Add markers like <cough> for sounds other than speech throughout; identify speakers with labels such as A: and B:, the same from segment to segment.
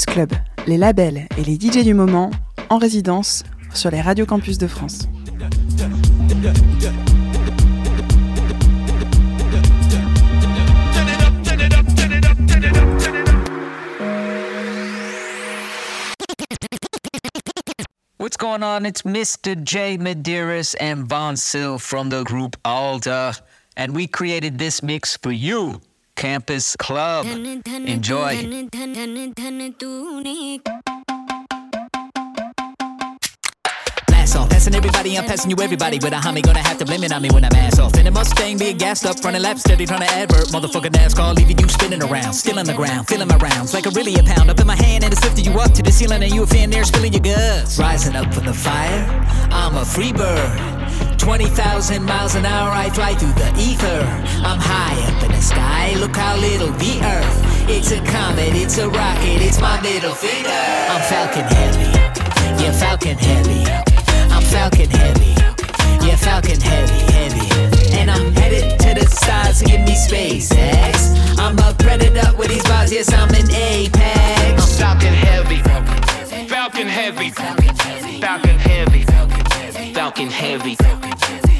A: Club, les labels et les DJ du moment en résidence sur les radios campus de France.
B: What's going on? It's Mr. J. Medeiros and Von Sil from the group Alda, and we created this mix for you, Campus Club. Enjoy.
C: Blast off, passing everybody, I'm passing you everybody. With a homie gonna have to blame it on me when I'm ass off. In a Mustang, being gassed up, running laps, steady trying to advert. Motherfucker NASCAR, leaving you spinning around. Still on the ground, feeling my rounds like a really a pound. Up in my hand and it's lifting you up to the ceiling, and you a fan there spilling your guts. Rising up from the fire, I'm a free bird. 20,000 miles an hour, I fly through the ether. I'm high up in the sky, look how little the earth. It's a comet, it's a rocket, it's my middle finger. I'm Falcon Heavy, yeah, Falcon Heavy. I'm Falcon Heavy, yeah, Falcon Heavy, heavy. And I'm headed to the stars to give me SpaceX. I'm a predator with these bars, yes, I'm an apex.
D: I'm Falcon Heavy. Falcon Heavy. Falcon Heavy. Falcon Heavy. Falcon Heavy. Falcon Heavy.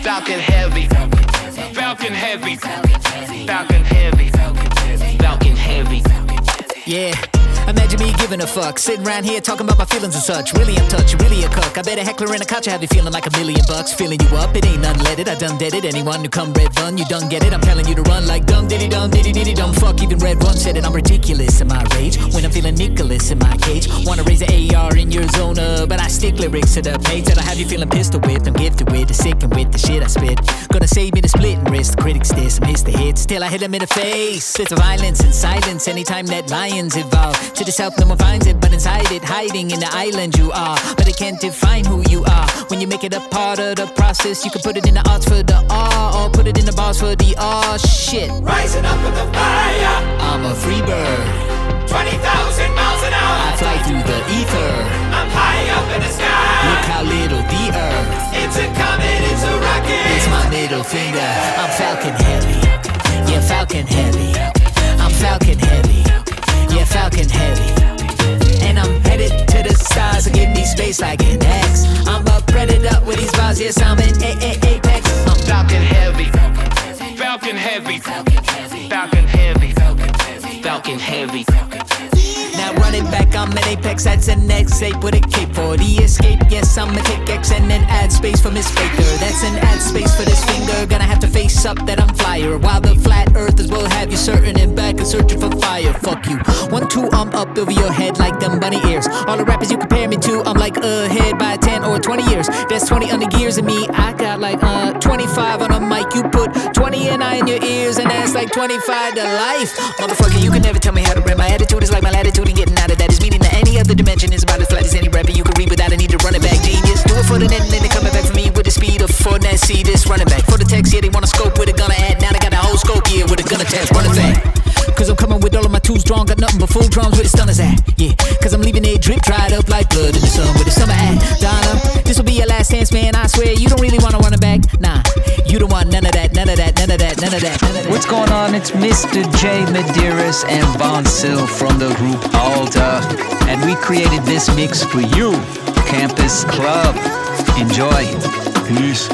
D: Falcon Heavy. Falcon Heavy. Falcon heavy. Falcon heavy.
C: Yeah. Imagine me giving a fuck, sitting around here talking about my feelings and such. Really, I'm touched, really a cook. I bet a heckler in a couch have you feeling like a million bucks. Filling you up, it ain't unleaded. I done did it. Anyone who come red run, you done get it. I'm telling you to run like dumb diddy dum diddy diddy dum fuck. Even red run said it. I'm ridiculous in my rage when I'm feeling Nicholas in my cage. Wanna raise an AR in your zona, but I stick lyrics to the page that'll have you feeling pistol whipped. I'm gifted with the sick and with the shit I spit. Gonna save me the splitting wrist. Critics diss, miss the hits till I hit them in the face. It's violence and silence anytime that lions evolve. To the south, no one finds it, but inside it, hiding in the island you are. But it can't define who you are. When you make it a part of the process, you can put it in the arts for the R, or put it in the bars for the R. Shit.
D: Rising up with the fire.
C: I'm a free bird.
D: 20,000 miles an hour.
C: I fly through the ether.
D: I'm high up in the sky.
C: Look how little the earth.
D: It's a comet, it's a rocket.
C: It's my middle finger. I'm Falcon Heavy. Yeah, Falcon Heavy. I'm Falcon Heavy. Yeah, Falcon Heavy. And I'm headed to the stars to give me space like an X. I'm a predator with these bars, yes, I'm an Apex. I'm
D: Falcon Heavy. Falcon Heavy. Falcon Heavy. Falcon Heavy.
C: Now run it back, I'm an apex, that's an X8 with a cape for the escape. Yes, I'ma take X and then add space for Miss Faker. That's an add space for this finger. Gonna have to face up that I'm flyer. While the flat earthers will have you certain and back and searching for fire. Fuck you. One, two, I'm up over your head like them bunny ears. All the rappers you compare me to, I'm like ahead by 10 or 20 years. There's 20 under gears of me. I got like uh 25 on a mic. You put 20 and I in your ears, and that's like 25 to life. Motherfucker, you can never tell me how to rap. My attitude is like my latitude, and getting out of that is meaning that any other dimension is about as flat as any rapper you can read without a need to run it back. Genius, do it for the net, and then they coming back for me with the speed of Fournette. See this running back for the text, yeah, they wanna scope with a gunner at. Now they got a whole scope here with a gunner test, running back. Cause I'm coming with all of my tools drawn, got nothing but full drums with the stunners at. Yeah, cause I'm leaving it drip dried up like blood in the sun with the summer at. Donna, this will be your last chance, man. I swear you don't really wanna run it back. Nah, you don't want none of that, none of that, none of that, none of that.
B: What's going on? It's Mr. J. Medeiros and 20syl from the group ALLTTA, and we created this mix for you, Campus Club. Enjoy. Peace.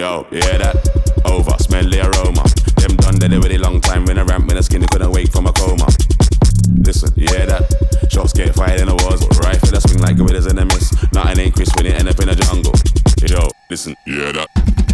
E: Yo, hear that? Over, smell the aroma. Them done dead already long time when I ramp when the skinny couldn't wake from a coma. Listen, hear that? Shots get fired in the wars, rifle that swing like gorillas in the mist. Nothing ain't crisp when it end up in the jungle. Yo, listen, hear that?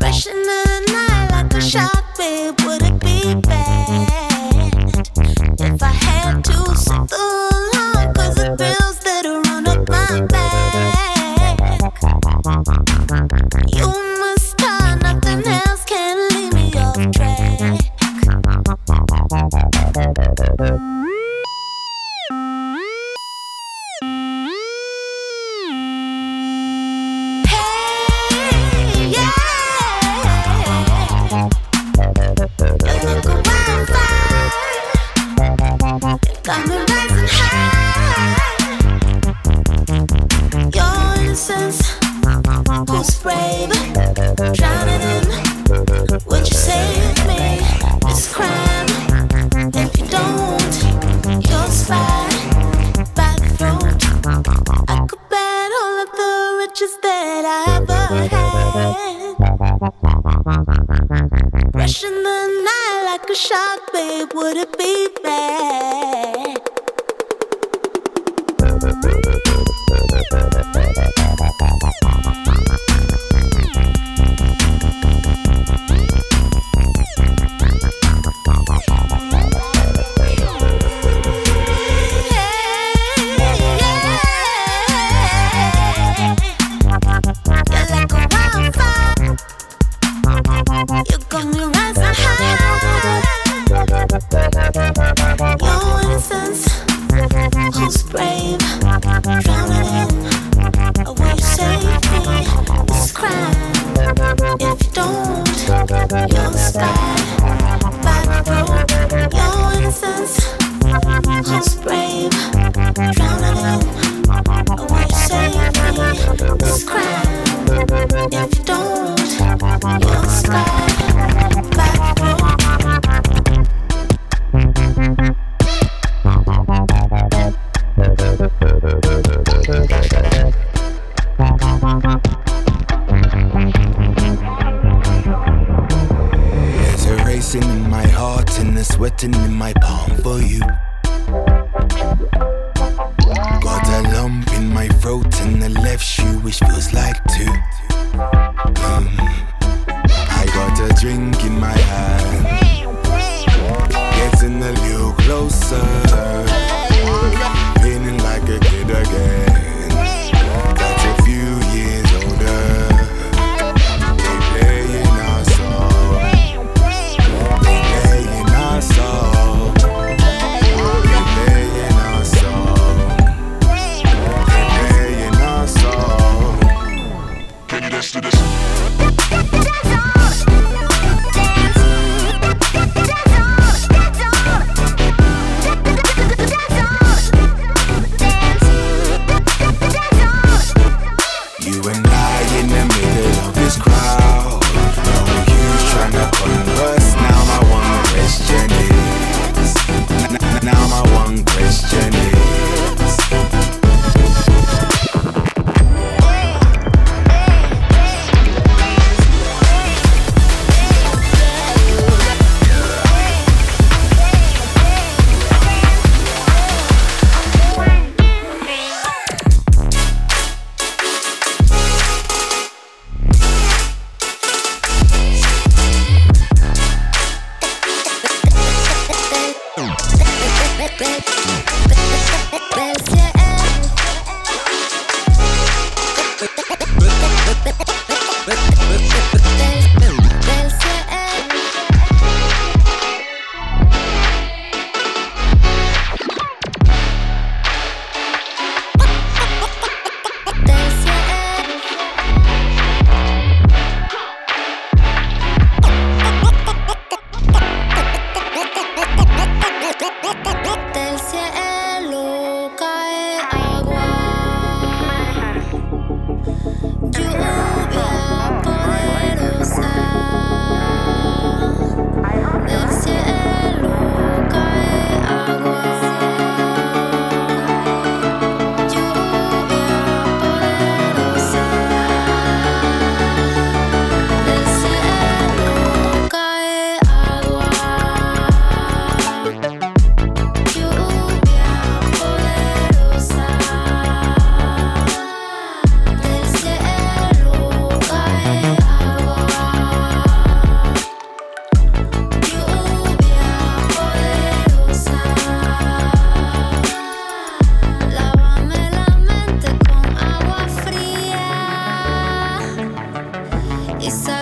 F: Rushing the night like a shark, babe. Would it be bad?
G: It's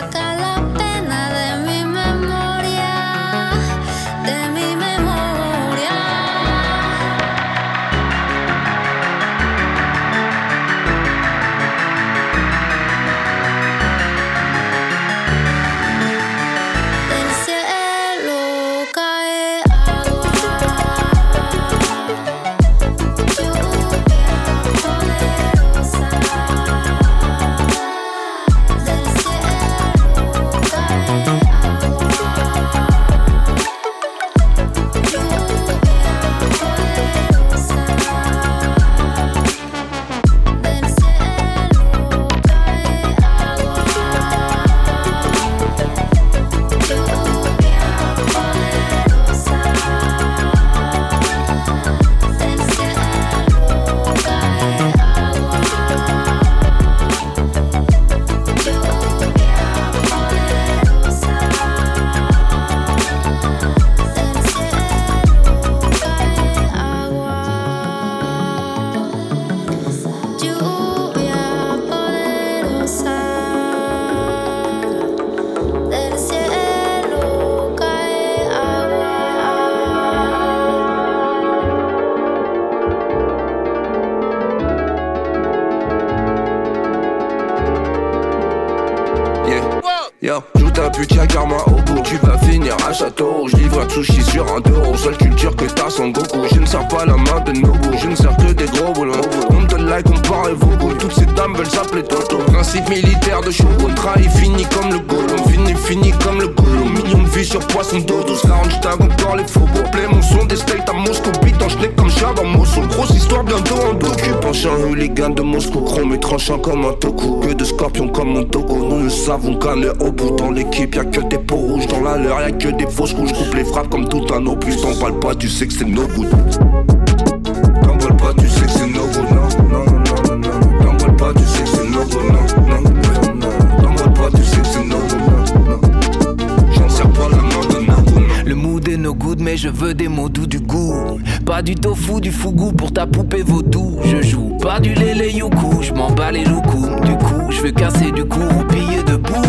G: militaire de Shogun Trahi fini comme le Gollum Fini fini comme le Gollum. Million de vues sur poisson d'eau 12 lounge tag encore les faux Play mon son des steaks à Moscou Beat en schneck comme chat dans Moscou. Grosse histoire bientôt en docu Penche un hooligan de Moscou. Chrome et tranchant comme un toku. Que de scorpions comme mon togo Nous ne savons qu'un au bout. Dans l'équipe y'a que des peaux rouges. Dans la leur y'a que des fausses couches Coupe les frappes comme tout un opus T'en parles pas tu sais que c'est no good. T'en pas tu sais que c'est no good. Non, non, non, non, non T'en pas tu sais que c'est non, No
H: mais je veux des mots doux du goût Pas du tofu, du fougou pour ta poupée vaudou Je joue pas du lélé youkou, je m'en bats les loucous Du coup, je veux casser du cou, piller debout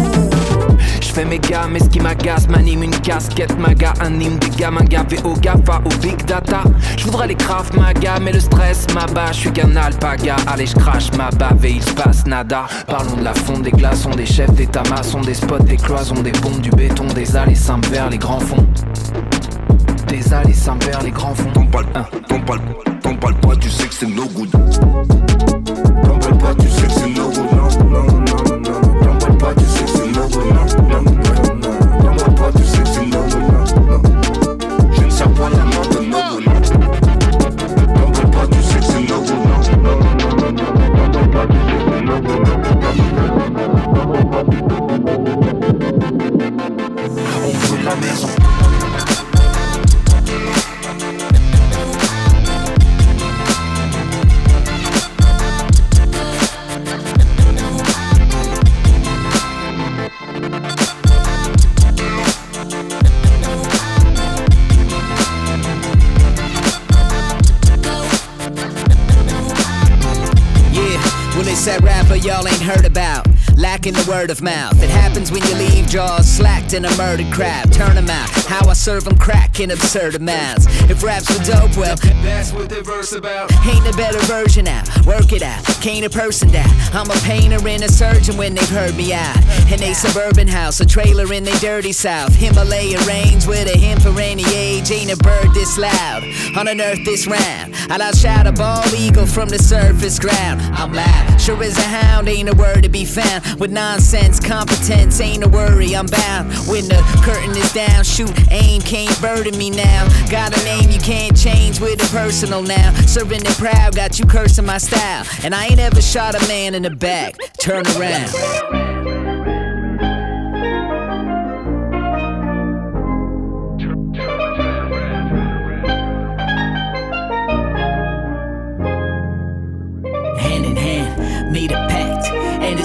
H: fais mes gars, mais ce qui m'agace m'anime une casquette maga, anime des gamins gavés au GAFA, au big data. Je voudrais les craft maga, mais le stress m'abat. Je suis qu'un alpaga, allez, je crache ma bave et il se passe nada. Parlons de la fonte des glaçons, des chefs d'état maçons, des spots, des cloisons, des bombes, du béton, des allées simples vers les grands fonds. Des allées simples vers les grands fonds.
G: T'en parles, t'en parles, t'en parles pas, tu sais que c'est no good. T'en parles pas, tu sais que c'est
C: y'all ain't heard about. Lacking the word of mouth. It happens when you leave jaws slacked in a murdered crowd. Turn 'em out. How I serve 'em crack in absurd amounts. If raps were dope, well,
G: That's what the verse about.
C: ain't a better version out. Work it out. Can't a person down. I'm a painter and a surgeon when they've heard me out. In a suburban house, a trailer in the dirty south. Himalaya range with a hymn for any age. Ain't a bird this loud. On an earth this round. I'll outshout a bald eagle from the surface ground. I'm loud. Sure as a hound, ain't a word to be found. With nonsense, competence, ain't a worry, I'm bound. When the curtain is down, shoot, aim, can't burden me now. Got a name you can't change with a personal now. Serving it proud, got you cursing my style. And I ain't ever shot a man in the back. Turn around.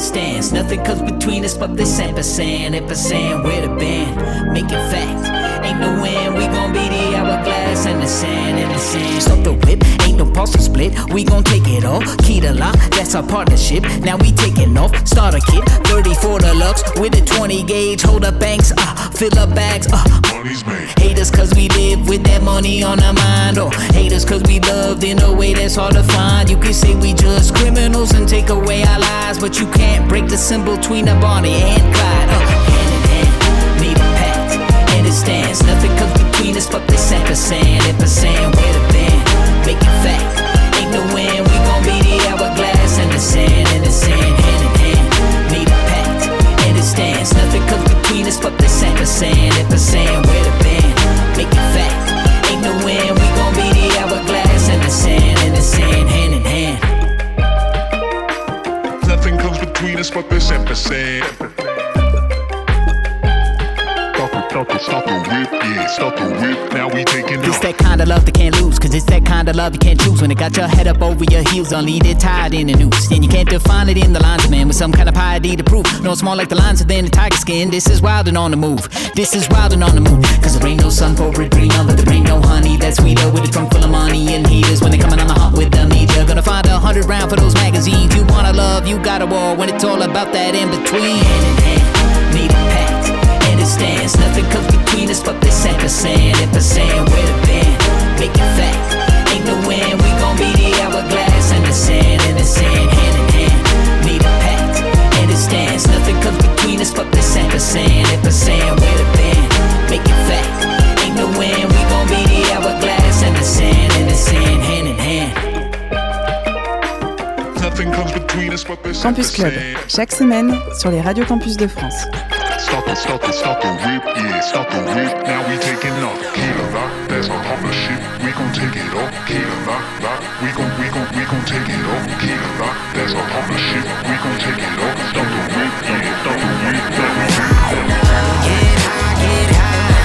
H: Stands. Nothing comes between us but this ampersand, ampersand, we're the band, make it fact. Ain't no win, we gon' be the hourglass and the sand, and the sand. Stop the whip, ain't no pulse to split, we gon' take it all. Key to lock, that's our partnership. Now we taking off, start a kit, 34 deluxe with a 20 gauge, hold up banks, uh, fill up bags, uh.
E: Money's made.
H: Hate us cause we live with that money on our mind. Or hate us cause we loved in a way that's hard to find. You can say we just criminals and take away our lives. But you can't break the symbol between a Bonnie and Clyde. Uh, it stands. Nothing comes between us but this ampersand. Ampersand, we're the band. Make it fact. Ain't no win, we gon' be the hourglass and the sand. And the sand, hand in hand, made a pact, and it stands. Nothing comes between us but this ampersand. Ampersand, we're the band. Make it fact. Ain't no win, we gon' be the hourglass and the sand. And the sand, hand in hand.
I: Nothing comes between us but this ampersand. Stop stop the whip, yeah, stop the whip. Now we taking
C: It's that kind of love that can't lose, cause it's that kind of love you can't choose. When it got your head up over your heels, only it tied in a noose. And you can't define it in the lines, man, with some kind of piety to prove. No, it's more like the lines within the tiger skin. This is wild and on the move. This is wild and on the move. Cause there ain't no sun for a dreamer, but there ain't no honey that's sweeter with a trunk full of money and heaters. When they coming on the hunt with the media, gonna find a hundred round for those magazines. You wanna love, you got a war when it's all about that in between. Nothing comes between us but this the been? Make it. Ain't no win. We gon' be the hourglass and and the sand in hand. A and. Nothing comes between us. Where the been? Make it. Ain't be the and the and the sand hand in hand.
A: Campus Club, chaque semaine sur les radios campus de France.
I: Stop it, stop it, stop the whip, yeah, stop the whip. Now we taking off. Kilo lock, that's our partnership. We gon' take it off. Kilo lock, lock. We gon' we gon' we gon' take it off. Kilo lock, that's our partnership. We gon' take it off. Stop the whip, yeah, stop the whip. Now we take it off.
H: Get high, get high,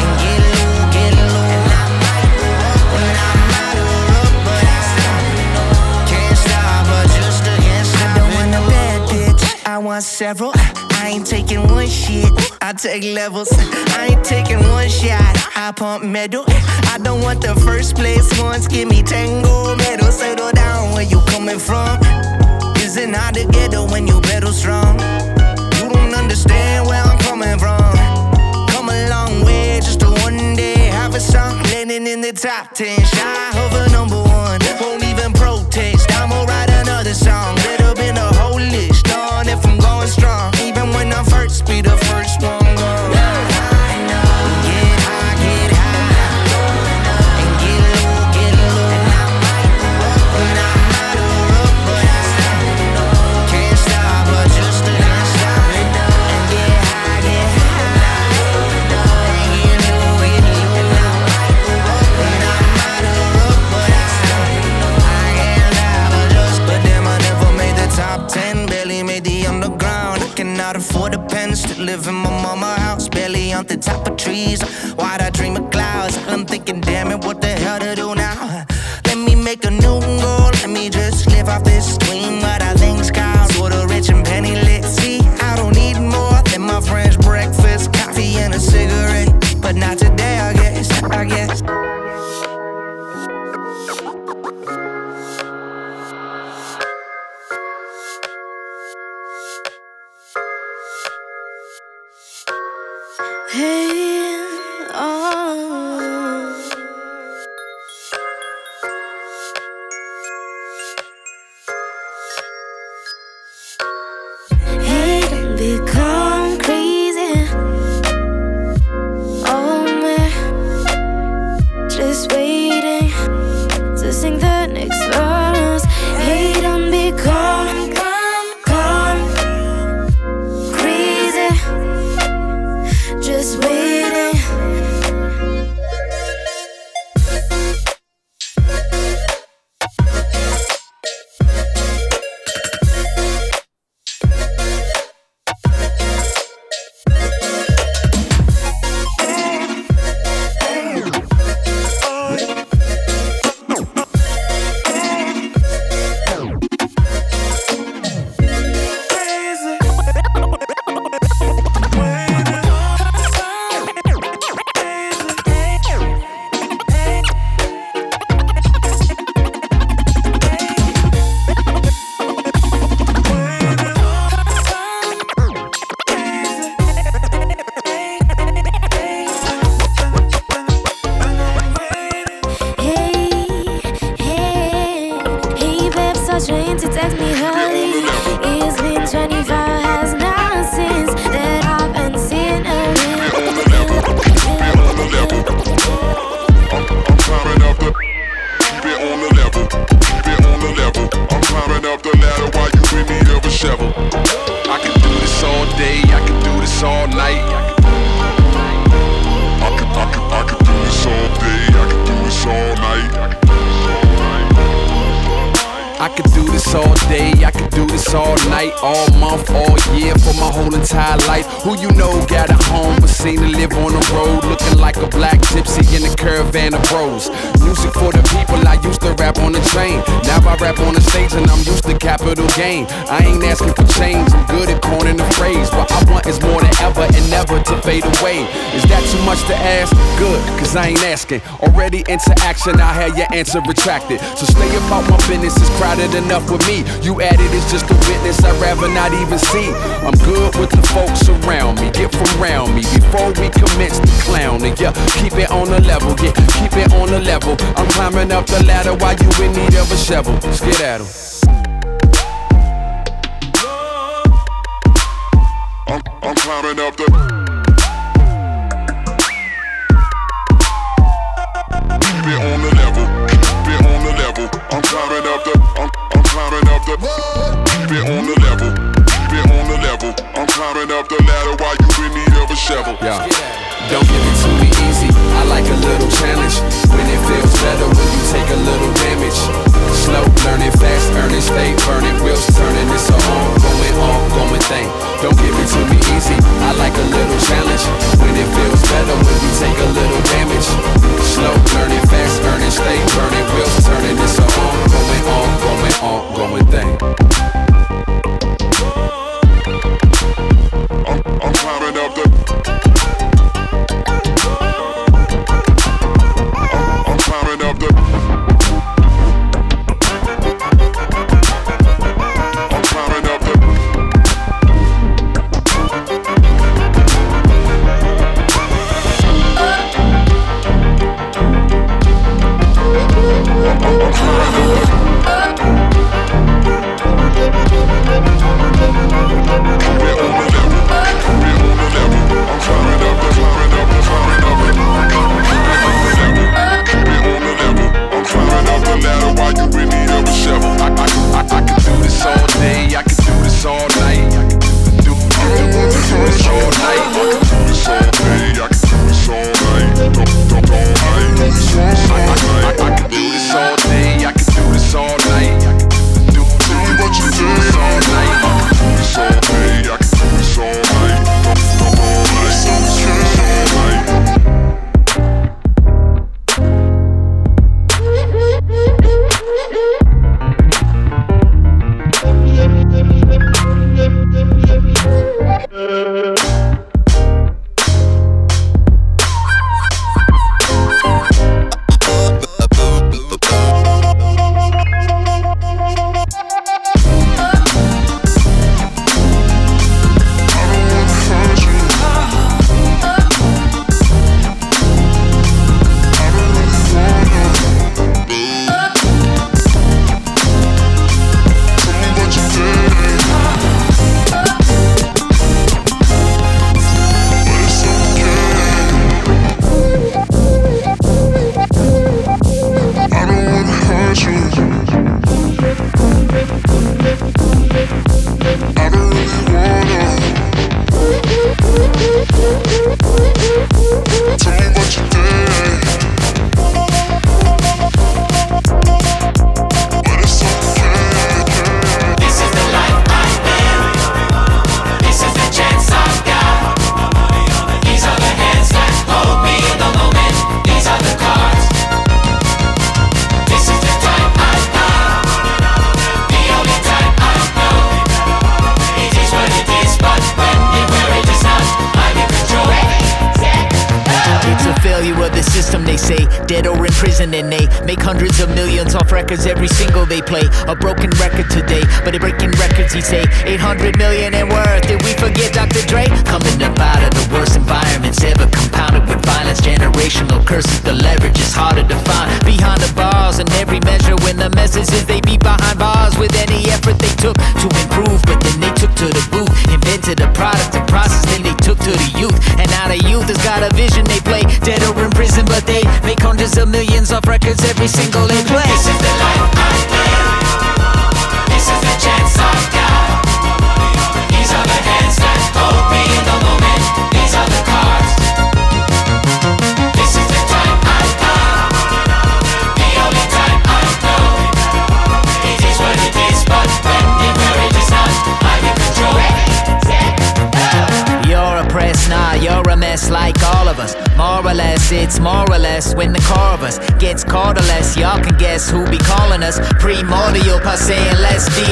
H: and get low, get low. And I might go up when I'm out of luck, but I can't stop, but just can't. I don't want a bad bitch, I want several. I ain't taking one shit, I take levels. I ain't taking one shot, I pump metal. I don't want the first place ones, give me tango medal. Settle down where you coming from. Isn't hard to get her when you pedal strong. You don't understand where I'm coming from. Come a long way just to one day have a song landing in the top ten. Shy a number one, won't even protest. I'ma write another song. Be the first one the top of trees. Why'd I dream of clouds? I'm thinking, damn it, what the hell to do now? Let me make a new goal.
F: Hey,
I: you of a shovel. I can do this all day. I can do this all night. I can, I can, I can do this all day. I can do this all night.
J: I could do this all day, I could do this all night, all month, all year, for my whole entire life. Who you know got a home, but seen to live on the road, looking like a black gypsy in a caravan of bros. Music for the people, I used to rap on the train. Now I rap on the stage and I'm used to capital gain. I ain't asking for change, I'm good at coining the phrase. What I want is more than ever and never to fade away. Is that too much to ask? Good, cause I ain't asking. Already into action, I had your answer retracted. So stay about my business, it's crowded enough with me. You added is just a witness, I'd rather not even see. I'm good with the folks around me, get from around me before we commence the clowning. Yeah, keep it on the level, yeah, keep it on the level. I'm climbing up the ladder while you in need of a shovel. 'em.
I: I'm, I'm climbing up the. Keep it on the level. Keep it on the level. I'm climbing up the. I'm climbing up the.
K: Keep it on the level. Keep it on the level. I'm
I: climbing up the ladder while you in need of a shovel.
J: Yeah. Don't give it to me easy. I like a little challenge. When it feels better, when you take a little damage. Slow, learning fast, earning, stay burning, wheels turning. It's a ongoing, ongoing thing. Don't give it to me easy. I like a little challenge. When it feels better when you take a little damage. Slow, learning fast, earning, stay burning, wheels turning. It's a ongoing, ongoing, ongoing thing.
C: It's more or less when the core of us gets caught or less. Y'all can guess who be calling us primordial saying let's be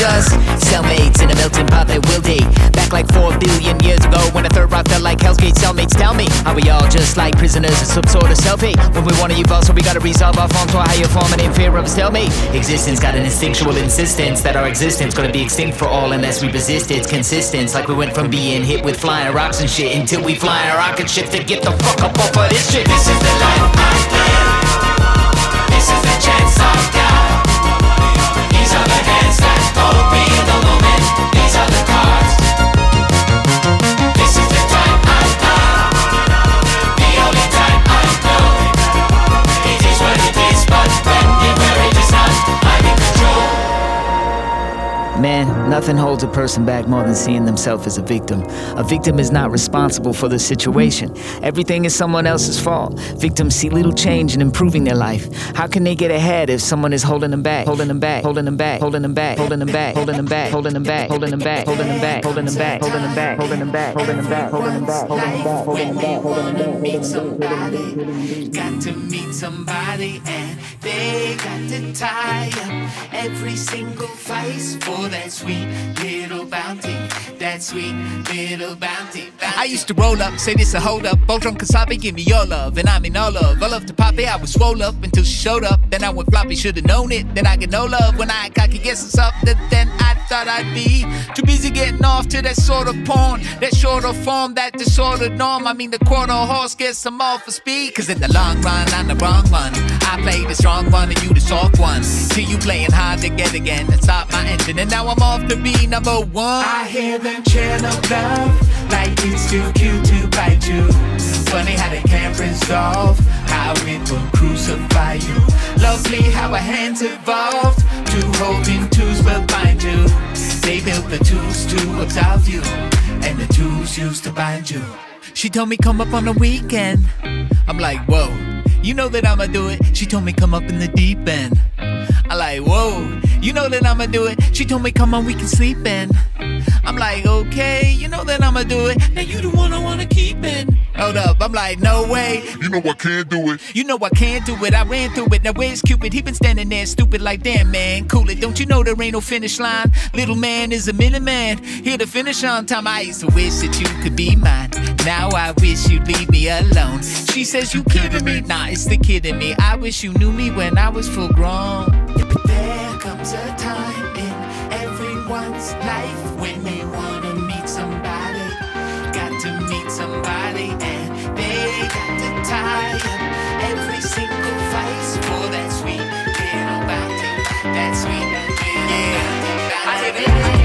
C: just cellmates in a melting pot that will date. Back like four billion years ago when the third rock felt like Hell's Gate. Cellmates, tell me, are we all just like prisoners of some sort of self-hate? When we wanna evolve, so we gotta resolve our forms to a higher form and in fear of a stalemate. Existence got an instinctual insistence that our existence gonna be extinct for all unless we resist its consistence. Like we went from being hit with flying rocks and shit until we fly a rocket ship to get the fuck up off of this shit. This is the These are the hands nothing
B: holds a person back more than seeing themselves as a victim. A victim is not responsible for the situation. Everything is someone else's fault. Victims see little change in improving their life. How can they get ahead if someone is holding them back, holding them back, holding them back, holding them back, holding them back, holding them back, holding them back, holding them back, holding them back, holding them back, holding them back, holding them back, holding them back, holding them back, holding them back, holding them back, holding them back,
C: meet somebody, got to meet somebody, and they got to tie up every single vice for that sweet little bounty, that sweet little bounty. I used to roll up, say this a hold up, both drunk Kasabi, give me your love, and I mean all love. I love to pop it, I was swole up until she showed up. Then I went floppy, should've known it. Then I get no love when I cocky guess it's than I thought I'd be. Too busy getting off to that sort of porn, that shorter form, that disordered norm. I mean the quarter horse gets some off for speed. Cause in the long run, I'm the wrong one. I play the strong one and you the soft one. Till you playing hard to get again and stop my engine. And now I'm off to be number one. I hear them chant of love like it's too cute to bite you. Funny how they can't resolve how it will crucify you. Lovely how our hands evolved to holding twos will bind you. They built the tools to absolve you, and the tools used to bind you. She told me come up on the weekend. I'm like, whoa, you know that I'ma do it. She told me come up in the deep end. I like, whoa, you know that I'ma do it. She told me come on, we can sleep in. I'm like, okay, you know that I'ma do it. Now you the one I wanna keep in. Hold up, I'm like, no way.
K: You know I can't do it.
C: You know I can't do it. I ran through it. Now where's Cupid? He been standing there stupid like damn man. Cool it. Don't you know there ain't no finish line? Little man is a minute man. Here to finish on time. I used to wish that you could be mine. Now I wish you'd leave me alone. She says you kidding me. Nah, it's the kid in me. I wish you knew me when I was full grown. There comes a time in everyone's life somebody and they got to tie up every single vice for that sweet little bounty. That sweet little yeah. I live it.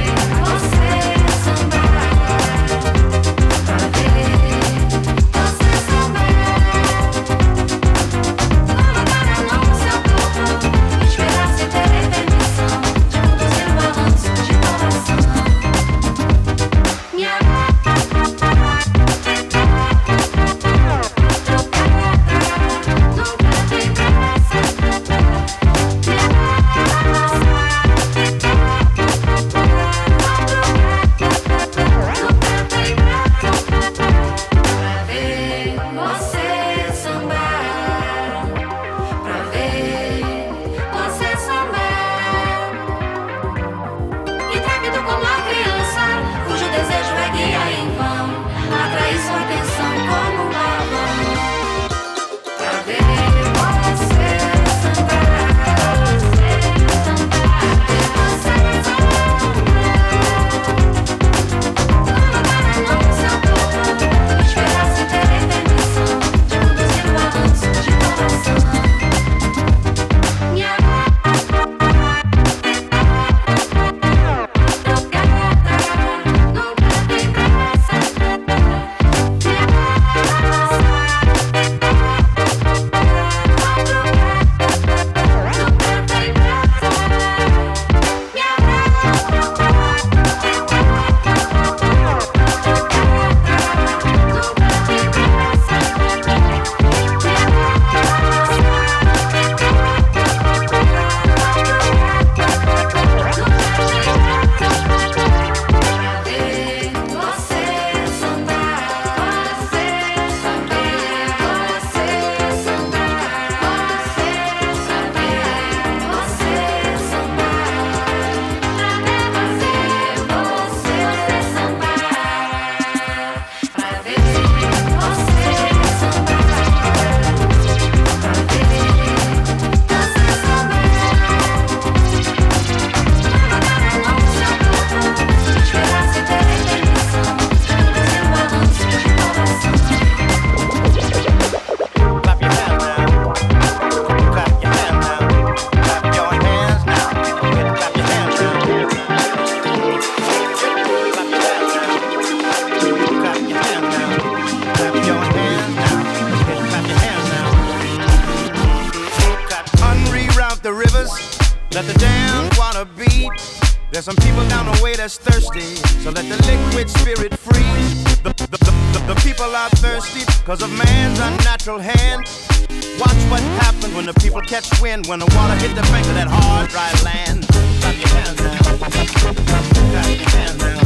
L: Wind, when the water hit the bank of that hard, dry land. Clap your hands now. Clap your hands now. Clap your hands now.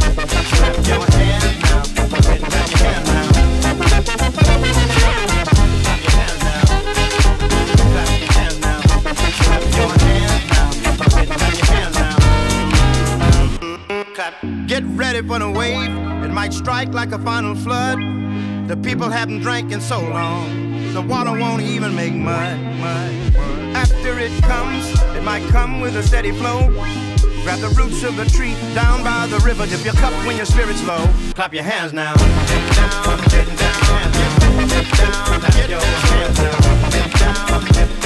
L: Clap your hands now. Get ready for the wave, it might strike like a final flood. The people haven't drank in so long, the water won't even make mud. mud. It comes, it might come with a steady flow. Grab the roots of the tree down by the river. Dip your cup when your spirit's low. Clap your hands now. Down, down, down, your hands down, down, dip.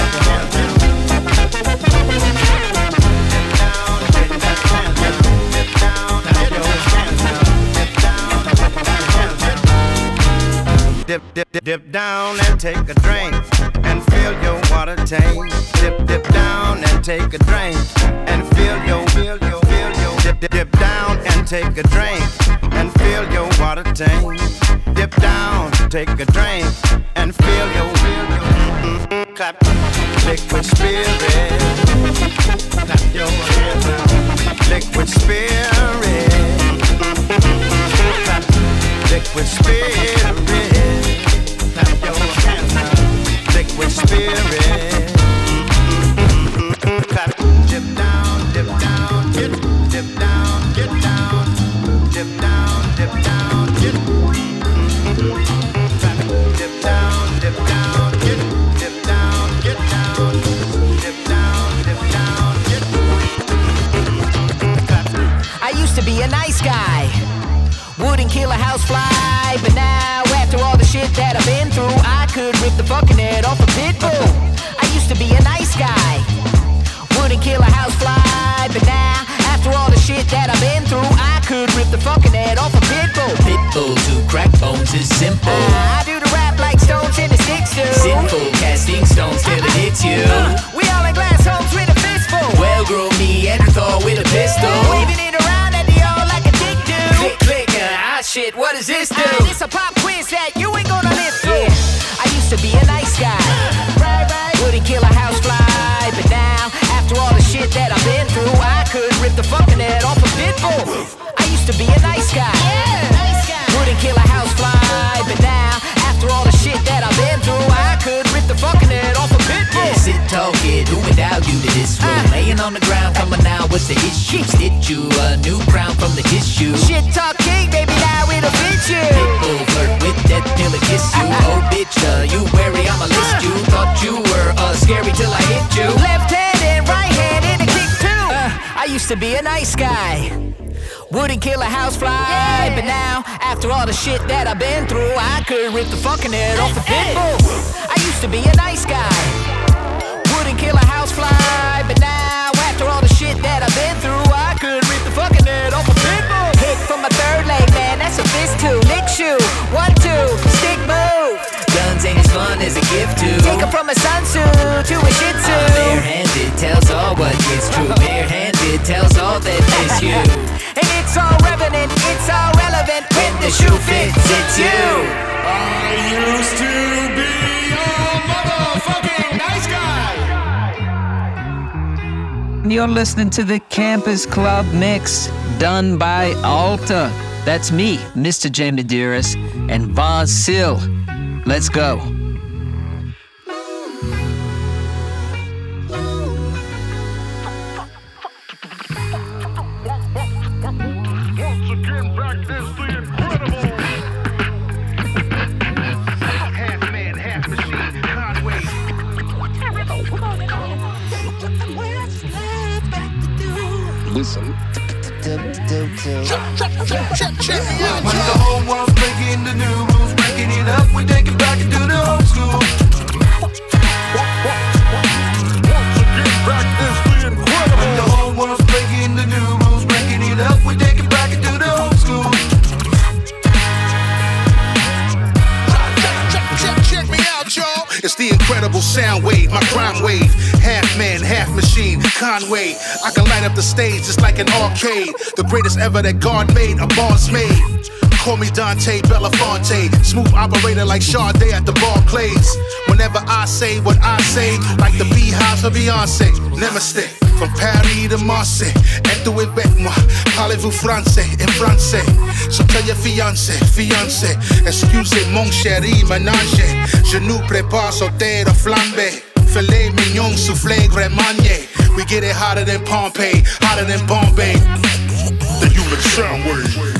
L: Dip, dip, dip, dip down and take a drink take a drink and fill your, fill your, fill your. Dip, dip, dip down and take a drink and fill your water tank. Dip down, take a drink and fill your, fill your. Mm-mm, clap, liquid spirit. Clap your hands now. Liquid spirit. Clap, liquid spirit. Clap your hands now. Liquid spirit.
C: Be a nice guy. Wouldn't kill a housefly, but now after all the shit that I've been through, I could rip the fucking head off a pit bull. I used to be a nice guy. Wouldn't kill a housefly, but now after all the shit that I've been through, I could rip the fucking head off a pit bull.
H: Pit bull to crack bones is simple.
C: I do the rap like stones in the sticks do.
H: Sinful casting stones till it hits you.
C: Uh, we all in glass homes with a fistful.
H: Well, grow Neanderthal with a pistol.
C: Waving it
H: Click, click, uh, ah shit, what does this do?
C: Ah, this a pop quiz that you ain't gonna live through. I used to be a nice guy. Right, right. Wouldn't kill a housefly, but now after all the shit that I've been through, I could rip the fucking head off a pit bull. I used to be a nice guy. nice
H: what's the issue? Stitch you a new crown from the tissue.
C: Shit talk king, baby, now it'll fit you.
H: Pitbull flirt with death till it kiss you. <laughs> Oh, bitch, uh, you wary, I'ma list you. Thought you were uh, scary till I hit you.
C: Left hand and right hand in a kick too. Uh, I used to be a nice guy. Wouldn't kill a housefly, but now after all the shit that I've been through, I could rip the fucking head off a pit bull. I used to be a nice guy. Wouldn't kill a housefly, one stick move.
H: Guns ain't as fun as a gift to.
C: Take 'em from a sun tzu to a shih tzu.
H: I'm barehanded, tells all what is true. Barehanded tells all that is you. <laughs>
C: And it's all revenant, it's all relevant when the shoe fits, it's you.
J: I used to be a motherfucking nice guy.
B: You're listening to the Campus Club Mix done by ALLTTA. That's me, Mr. J. Medeiros, and 20syl. Let's go.
I: Once machine, Conway.
J: Listen.
G: When the whole world's breaking the new rules, breaking it up, we take it back into the old school. When the whole world's breaking the new rules, breaking it up, we take it back into the
M: the incredible sound wave, my crime wave. Half man, half machine, Conway. I can light up the stage just like an arcade. The greatest ever that God made, a boss made. Call me Dante Belafonte, smooth operator like Sade at the Barclays. Whenever I say what I say, like the beehives of Beyonce, Namaste. From Paris to Marseille, êtes avec moi, parlez-vous français et français. So tell your fiancé, fiancé, excusez mon chéri, ménage. Prépare sauter de flambe. Filet mignon, soufflé. We get it hotter than Pompeii, hotter than Bombay. The human sound wave.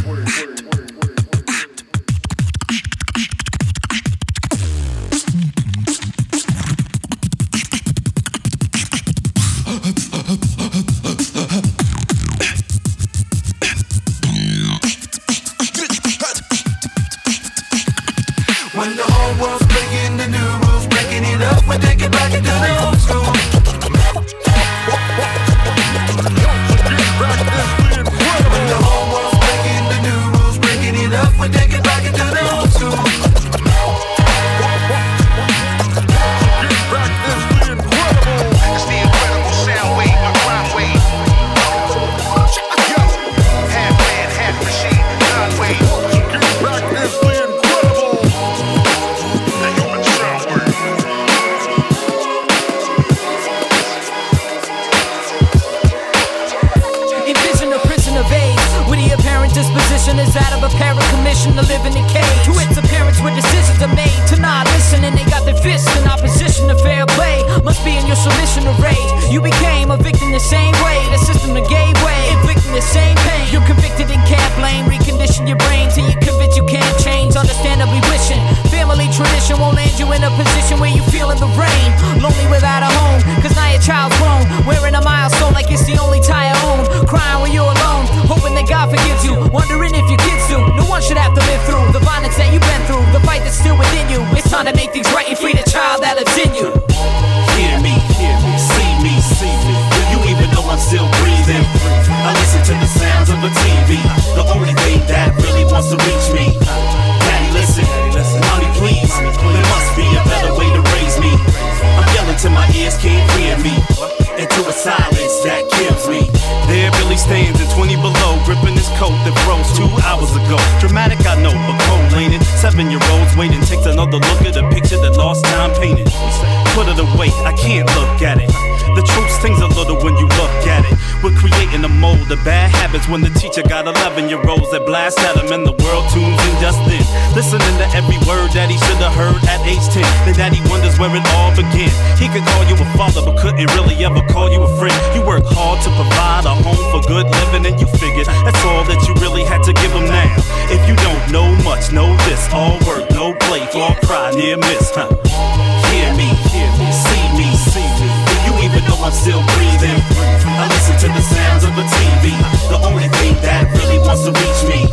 N: Couldn't really ever call you a friend. You work hard to provide a home for good living, and you figured that's all that you really had to give them now. If you don't know much, know this all work, no play, fall cry, near miss, huh?
O: Hear me, hear me, see me, see me. You even know I'm still breathing? I listen to the sounds of a TV, the only thing that really wants to reach me.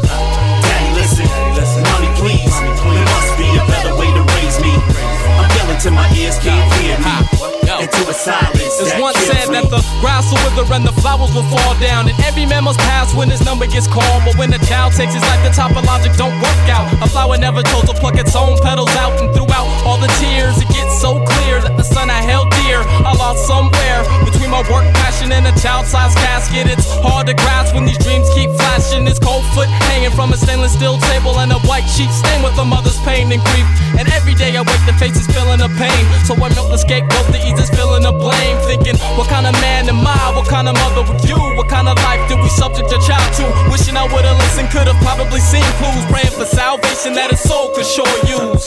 O: Yelling till my ears can't hear me. Into a silence
P: It's once said
O: me.
P: that the grass will wither and the flowers will fall down. And every man must pass when his number gets called. But when a child takes his life, the top of logic don't work out. A flower never chose to pluck its own petals out. And throughout all the tears, it gets so clear that the son I held dear, I lost somewhere. Between my work passion and a child sized casket, it's hard to grasp when these dreams keep flashing. This cold foot hanging from a stainless steel table and a white sheet stained with a mother's pain and grief. And every day I wake, the face is feeling the pain. So I milk the scapegoat to ease this feeling of blame. Thinking, what kind of man am I? What kind of mother were you? What kind of life did we subject your child to? Wishing I would've listened, could've probably seen clues. Praying for salvation that his soul could sure use.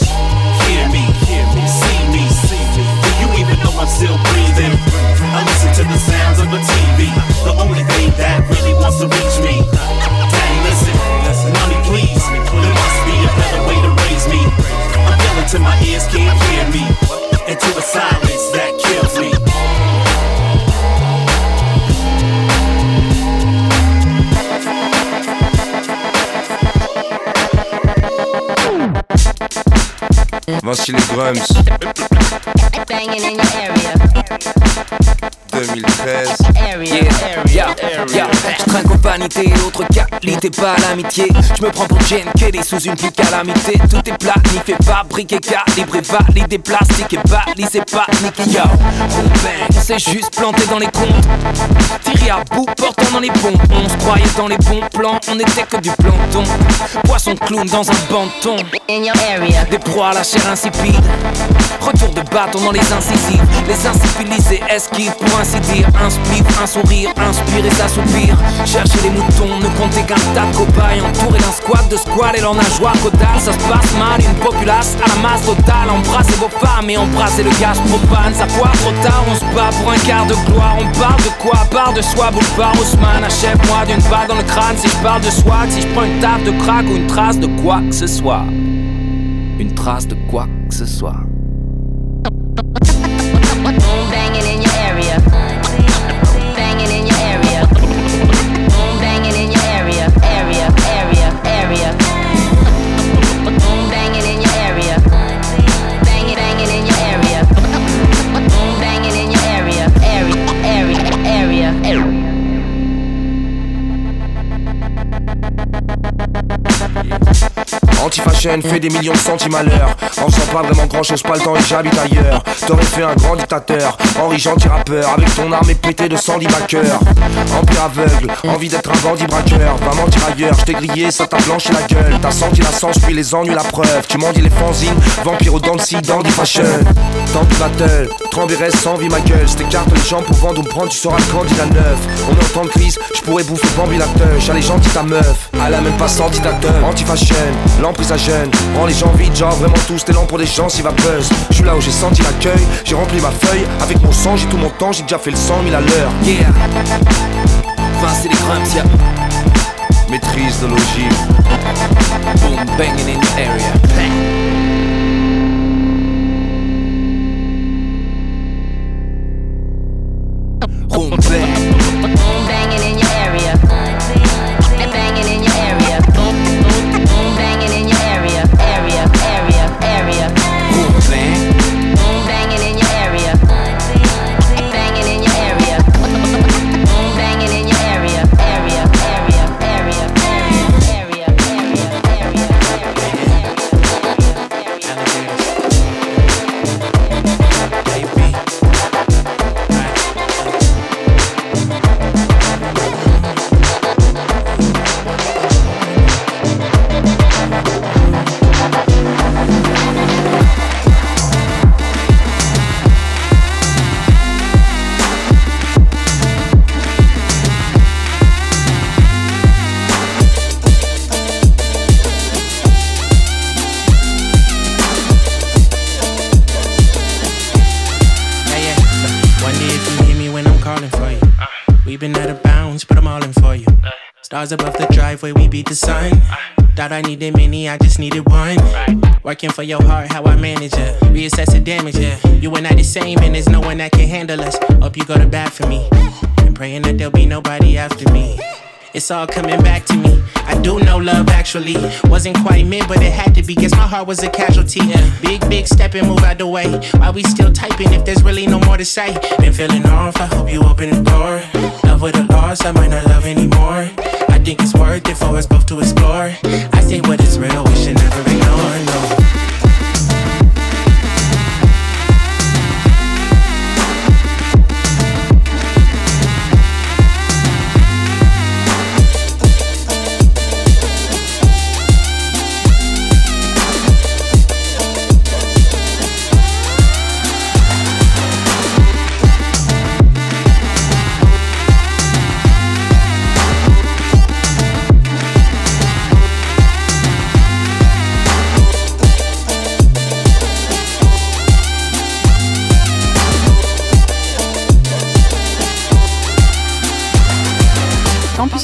O: Hear me, hear me, see me, see me. Do you even know I'm still breathing? I listen to the sounds of a TV, the only thing that really wants to reach me. Daddy, listen, mommy, please. There must be a better way yelling till my ears can't hear me. Into a silence that kills me.
G: Vinci les drums.
Q: Banging in your area.
G: 2013.
R: Yeah, yeah, yeah. Je trinque aux vanités et autres qualités, pas l'amitié. Je me prends pour Jane Kelly sous une plus calamité. Tout est planifié, fabriqué, calibré, validé, plastique et balisé, paniqué. Yo, bang, c'est juste planté dans les comptes. Tiré à bout, portant dans les pompes. On se croyait dans les bons plans, on était que du plancton. Poisson clown dans un banton. Des proies à la chair insipide. Retour de bâton dans les incisives. Les incivilisés esquivent pour ainsi dire. Un spliff, un sourire, inspire et s'assoupir. Chercher les moutons, ne compter qu'un tas de cobayes. Entouré d'un squat de squad et l'on a joie caudale. Ça se passe mal, une populace à la masse totale. Embrassez vos femmes et embrassez le gaz propane. Ça foire trop tard, on se bat pour un quart de gloire. On parle de quoi? Part de soi, boulevard Haussmann. Achève-moi d'une balle dans le crâne si je parle de swag. Si je prends une table de crack ou une trace de quoi que ce soit. Une trace de quoi que ce soit.
G: Anti-fashion fait des millions de centimes à l'heure. En faisant pas vraiment grand chose, pas le temps et j'habite ailleurs. T'aurais fait un grand dictateur, Henri gentil rappeur. Avec ton arme et pété de sang cœur. Empire aveugle, envie d'être un bandit braqueur. Va mentir ailleurs, je t'ai grillé, ça t'a blanchi la gueule. T'as senti la sens, puis les ennuis, la preuve. Tu m'en dis les fanzines, vampire au de scie, dandy fashion. Tant pis battle, tremblerais sans vie ma gueule. J't'écarte les gens pour vendre ou prendre, tu seras le candidat neuf. On est en temps de crise, je pourrais bouffer Bambi la touche. Allez, gentil ta meuf, elle a même pas senti ta teuf. Anti-fashion, l'emprise à jeune. Rends les gens vides, genre vraiment tous, t'es lent pour des gens, si va buzz. Je suis là où j'ai senti l'accueil, j'ai rempli ma feuille. Avec mon sang, j'ai tout mon temps, j'ai déjà fait le 100 000 à l'heure.
R: Yeah. Et les grumps, yeah.
G: Maîtrise de l'ogive.
R: Boom, banging in your area. Bang.
Q: Needed one. Working for your heart, how I manage it. Reassess the damage, yeah. You and I the same, and there's no one that can handle us. Hope you go to bat for me. And praying that there'll be nobody after me. It's all coming back to me. I do know love actually wasn't quite meant, but it had to be. Guess my heart was a casualty. Big, big step and move out the way. Why we still typing if there's really no more to say? Been feeling off, I hope you open the door. Love with a loss, I might not love anymore. I think it's worth it for us both to explore. I say what is real, we should never ignore. No.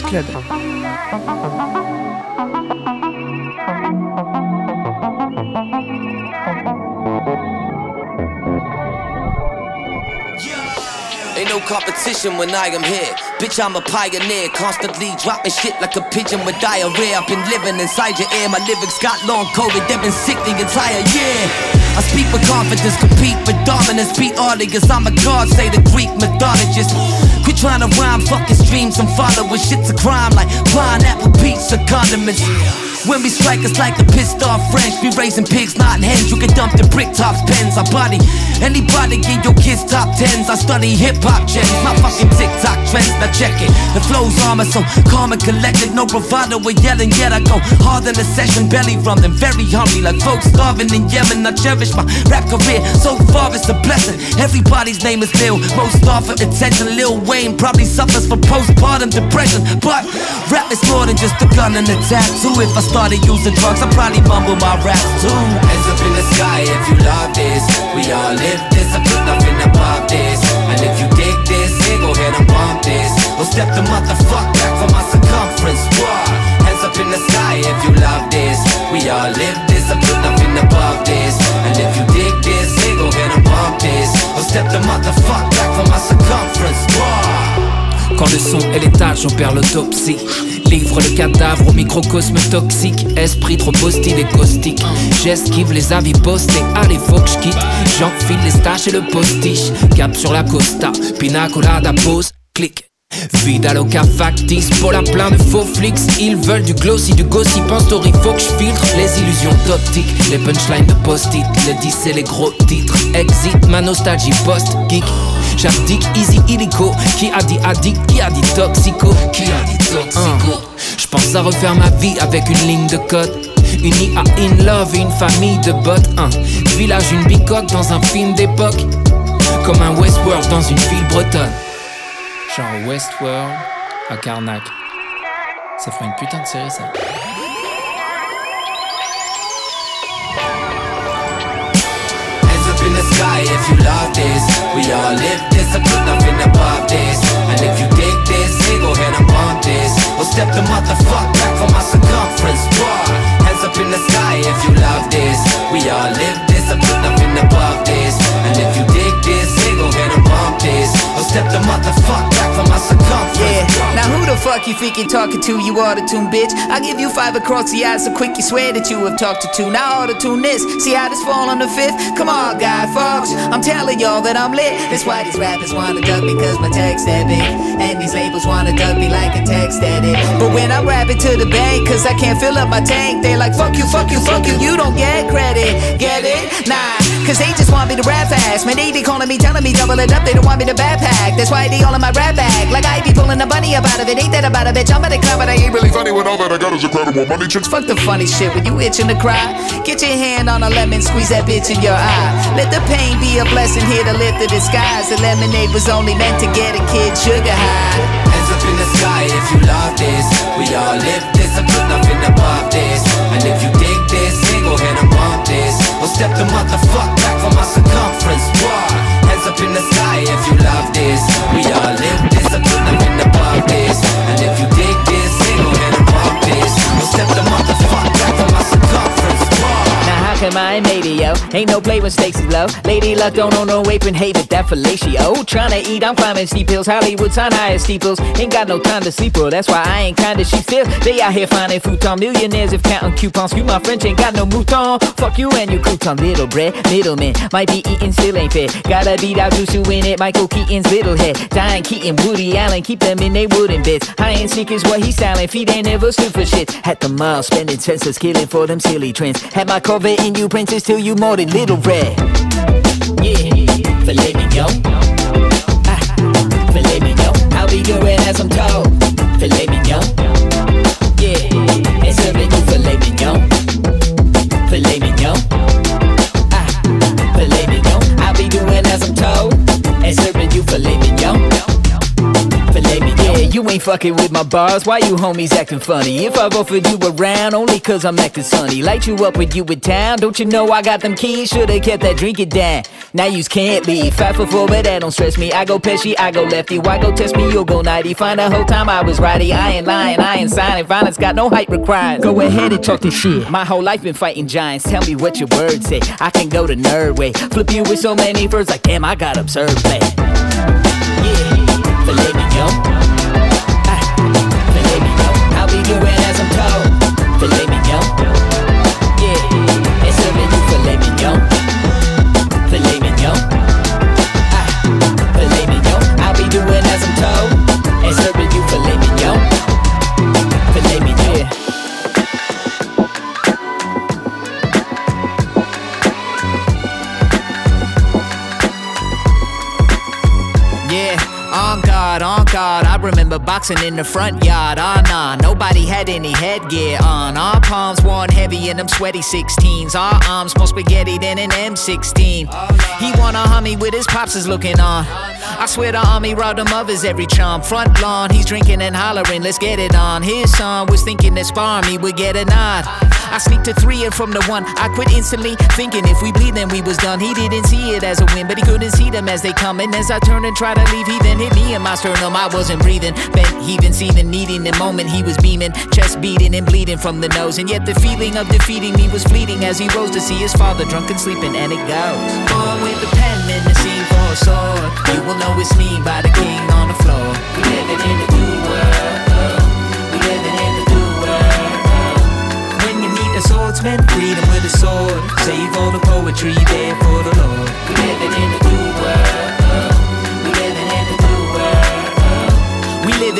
A: Club.
R: Ain't no competition when I am here. Bitch, I'm a pioneer. Constantly dropping shit like a pigeon with diarrhea. I've been living inside your ear. My lyrics got long COVID. They've been sick the entire year.
S: I speak with confidence, compete with dominance, beat audience. I'm a god, say the Greek mythologist. Quit trying to rhyme, fucking streams and followers. Shit's a crime like pineapple pizza condiments. When we strike, it's like the pissed off French. Be raising pigs, not hens. You can dump the brick tops, pens. I body anybody, get your kids top tens. I study hip hop gems, not fucking TikTok trends. Now check it. The flow's armor, so calm and collected. No bravado, we're yelling, yet I go hard in the session. Belly them, very hungry, like folks starving in Yemen. I cherish my rap career, so far it's a blessing. Everybody's name is Lil, most off for attention. Lil Wayne probably suffers from postpartum depression, but rap is more than just a gun and a tattoo. If I started using drugs, I probably mumble my raps too.
T: Hands up in the sky if you love this. We all live this, I put nothing above this. And if you dig this, hey, go ahead and bump this. Or step the motherfucker back for my circumference. What? Hands up in the sky if you love this. We all live this, I put nothing above this. And if you dig this, hey, go ahead and bump this. Or step the motherfucker back for my circumference. What?
R: Quand le son et tâches, on perd l'autopsie. Livre le cadavre au microcosme toxique. Esprit trop hostile et caustique. J'esquive les avis postés. Allez, faut que quitte. J'enfile les staches et le postiche. Cap sur la costa. Pina colada, pause, clic. À loca factice, pour la plein de faux flicks Ils veulent du glossy, du gossip en story Faut que je filtre les illusions d'optique Les punchlines de post-it, les 10 et les gros titres Exit, ma nostalgie post-geek J'abdique, easy, illico. Qui a dit addict, qui a dit toxico? Qui a dit toxico? Je pense à refaire ma vie avec une ligne de code. Unis à in love et une famille de bottes. Un village, une bicoque dans un film d'époque. Comme un Westworld dans une ville bretonne. Genre Westworld à Karnak. Ça ferait une putain de série ça.
T: Hands up in the sky if you love you
C: think you're talking to, you auto-tune bitch? I give you five across the eyes so quick you swear that you have talked to two. Now auto-tune this, see how this fall on the fifth? Come on, guy, folks, I'm telling y'all that I'm lit. That's why these rappers wanna duck me cause my text that big. And these labels wanna duck me like a text edit. But when I rap it to the bank, cause I can't fill up my tank, they like, fuck you, fuck you, fuck you, you don't get credit. Get it? Nah, cause they just want me to rap fast. Man, they be calling me, telling me double it up, they don't want me to backpack. That's why they all in my rap bag. Like I be pulling a bunny up out of it. Ain't that about a bitch? I'm at the club, but I ain't really funny with all that I got is a credit incredible money chicks. Fuck the funny shit when you itching to cry. Get your hand on a lemon, squeeze that bitch in your eye. Let the pain be a blessing here to lift the disguise. The lemonade was only meant to get a kid sugar high.
T: Up in the sky if you love this. We all live this, I put nothing above this. And if you dig this, hey, go step the motherfucker back for my circumference. What? Hands up in the sky if you love this. We all live this, I put nothing above this. And if you dig this, ahead and bump this. Or step the motherfucker
C: Now how I ain't no play when stakes is low. Lady luck don't own no apron, hated that fellatio. Oh, tryna eat, I'm climbing steep hills. Hollywood's on higher steeples. Ain't got no time to sleep, bro. That's why I ain't kinda she still. They out here finding futon millionaires if counting coupons. Screw my French, ain't got no mouton. Fuck you and your crouton, little bread. Middleman might be eating, still ain't fair. Gotta beat out Juice in it. Michael Keaton's little head. Diane Keaton, Woody Allen, keep them in they wooden beds. High end sneakers, what he styling. Feet ain't never for shit. At the mall, spending senseless, killing for them silly trends. Had my Corvette in you, princess, till you more than little red. Yeah, filet mignon. Ah, filet mignon. I'll be doing as I'm told. Filet mignon. You ain't fucking with my bars. Why you homies acting funny? If I've you around, only cause I'm acting sunny. Light you up with you in town. Don't you know I got them keys? Should've kept that drinking down. Now you can't leave. Five for four, but that don't stress me. I go pesky, I go lefty. Why go test me? You'll go nighty. Find the whole time I was righty. I ain't lying, I ain't signing. Violence got no hype required. Go ahead and talk this shit. My whole life been fighting giants. Tell me what your words say. I can go the nerd way. Flip you with so many words like damn, I got absurd play. Yeah, filet mignon. Remember boxing in the front yard. Ah, nah, nobody had any headgear on. Our palms worn heavy in them sweaty 16s. Our arms more spaghetti than an M16. He wanna hummy with his pops is looking on. I swear the army robbed him of his every charm. Front lawn, he's drinking and hollering, let's get it on. His son was thinking that spar me would get a nod. I sneaked to three and from the one, I quit instantly, thinking if we bleed, then we was done. He didn't see it as a win, but he couldn't see them as they come. And as I turned and tried to leave, he then hit me in my sternum. I wasn't breathing, bent, heaving, seething, needing the need in the moment he was beaming, chest beating and bleeding from the nose. And yet the feeling of defeating me was fleeting as he rose to see his father drunk and sleeping. And it goes on with the pen in the scene for a sword. You will know it's me by the king on the floor. Living in the new world. We living in the new world. When you a swordsman, with a sword. Save all the poetry there for the Lord. We living in the new world.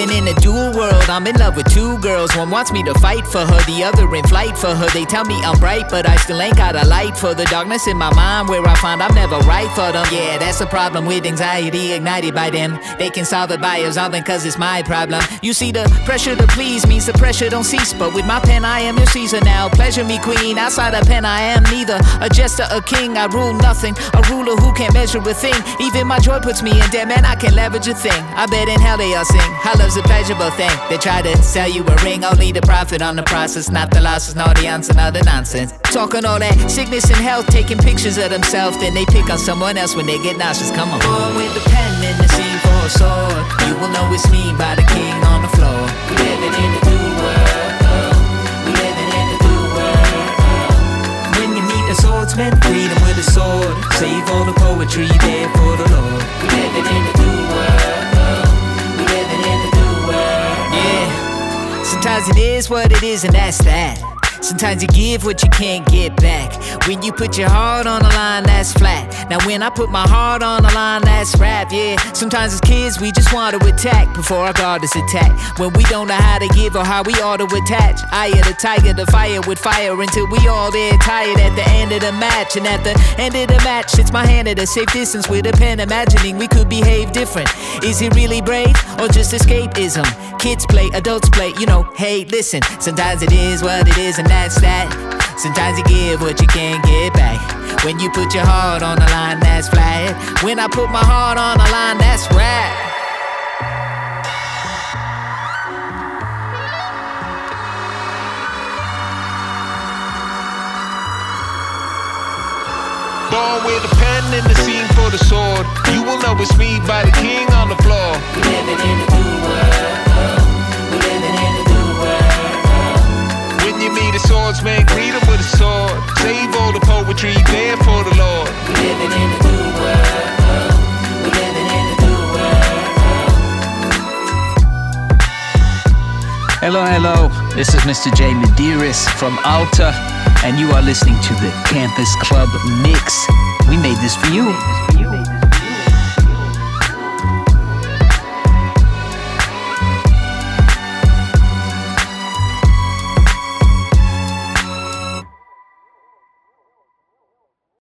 C: Living in a dual world. I'm in love with two girls. One wants me to fight for her, the other in flight for her. They tell me I'm bright, but I still ain't got a light for the darkness in my mind where I find I'm never right for them. Yeah, that's a problem with anxiety ignited by them. They can solve it by absolving, cause it's my problem. You see, the pressure to please means the pressure don't cease. But with my pen, I am your Caesar now. Pleasure me, queen. Outside a pen, I am neither a jester, a king. I rule nothing. A ruler who can't measure a thing. Even my joy puts me in debt, man. I can leverage a thing. I bet in hell they all sing. How love's a pleasurable thing. They try to sell you a ring, only the profit on the process, not the losses, nor the answer, nor the nonsense. Talking all that sickness and health, taking pictures of themselves, then they pick on someone else when they get nauseous. Come on. Born with the pen in the scene for a sword. You will know it's me by the king on the floor. We living in the new world. We living in the new world. When you meet a swordsman, greet him with a sword. Save all the poetry there for the Lord. We living in the It is what it is, and that's that. Sometimes you give what you can't get back. When you put your heart on the line, that's flat. Now, when I put my heart on the line, that's rap, yeah. Sometimes as kids, we just want to attack before our guard is attacked. When we don't know how to give or how we ought to attach. I the tiger, the fire with fire until we all there tired at the end of the match. And at the end of the match, it's my hand at a safe distance with a pen, imagining we could behave different. Is it really brave or just escapism? Kids play, adults play, you know, hey, listen. Sometimes it is what it is, and that's that. Sometimes you give what you can't get back. When you put your heart on the line, that's flat. When I put my heart on the line, that's rap.
U: Born with a pen in the scene for the sword. You will know it's me by the king on the floor.
C: Living in the new world.
U: When you meet a swordsman, greet him with a sword. Save all the poetry there for the Lord.
C: We living in the new world. We living in the new world.
B: Hello, hello. This is Mr. J Medeiros from ALLTTA, and you are listening to the Campus Club Mix. We made this for you.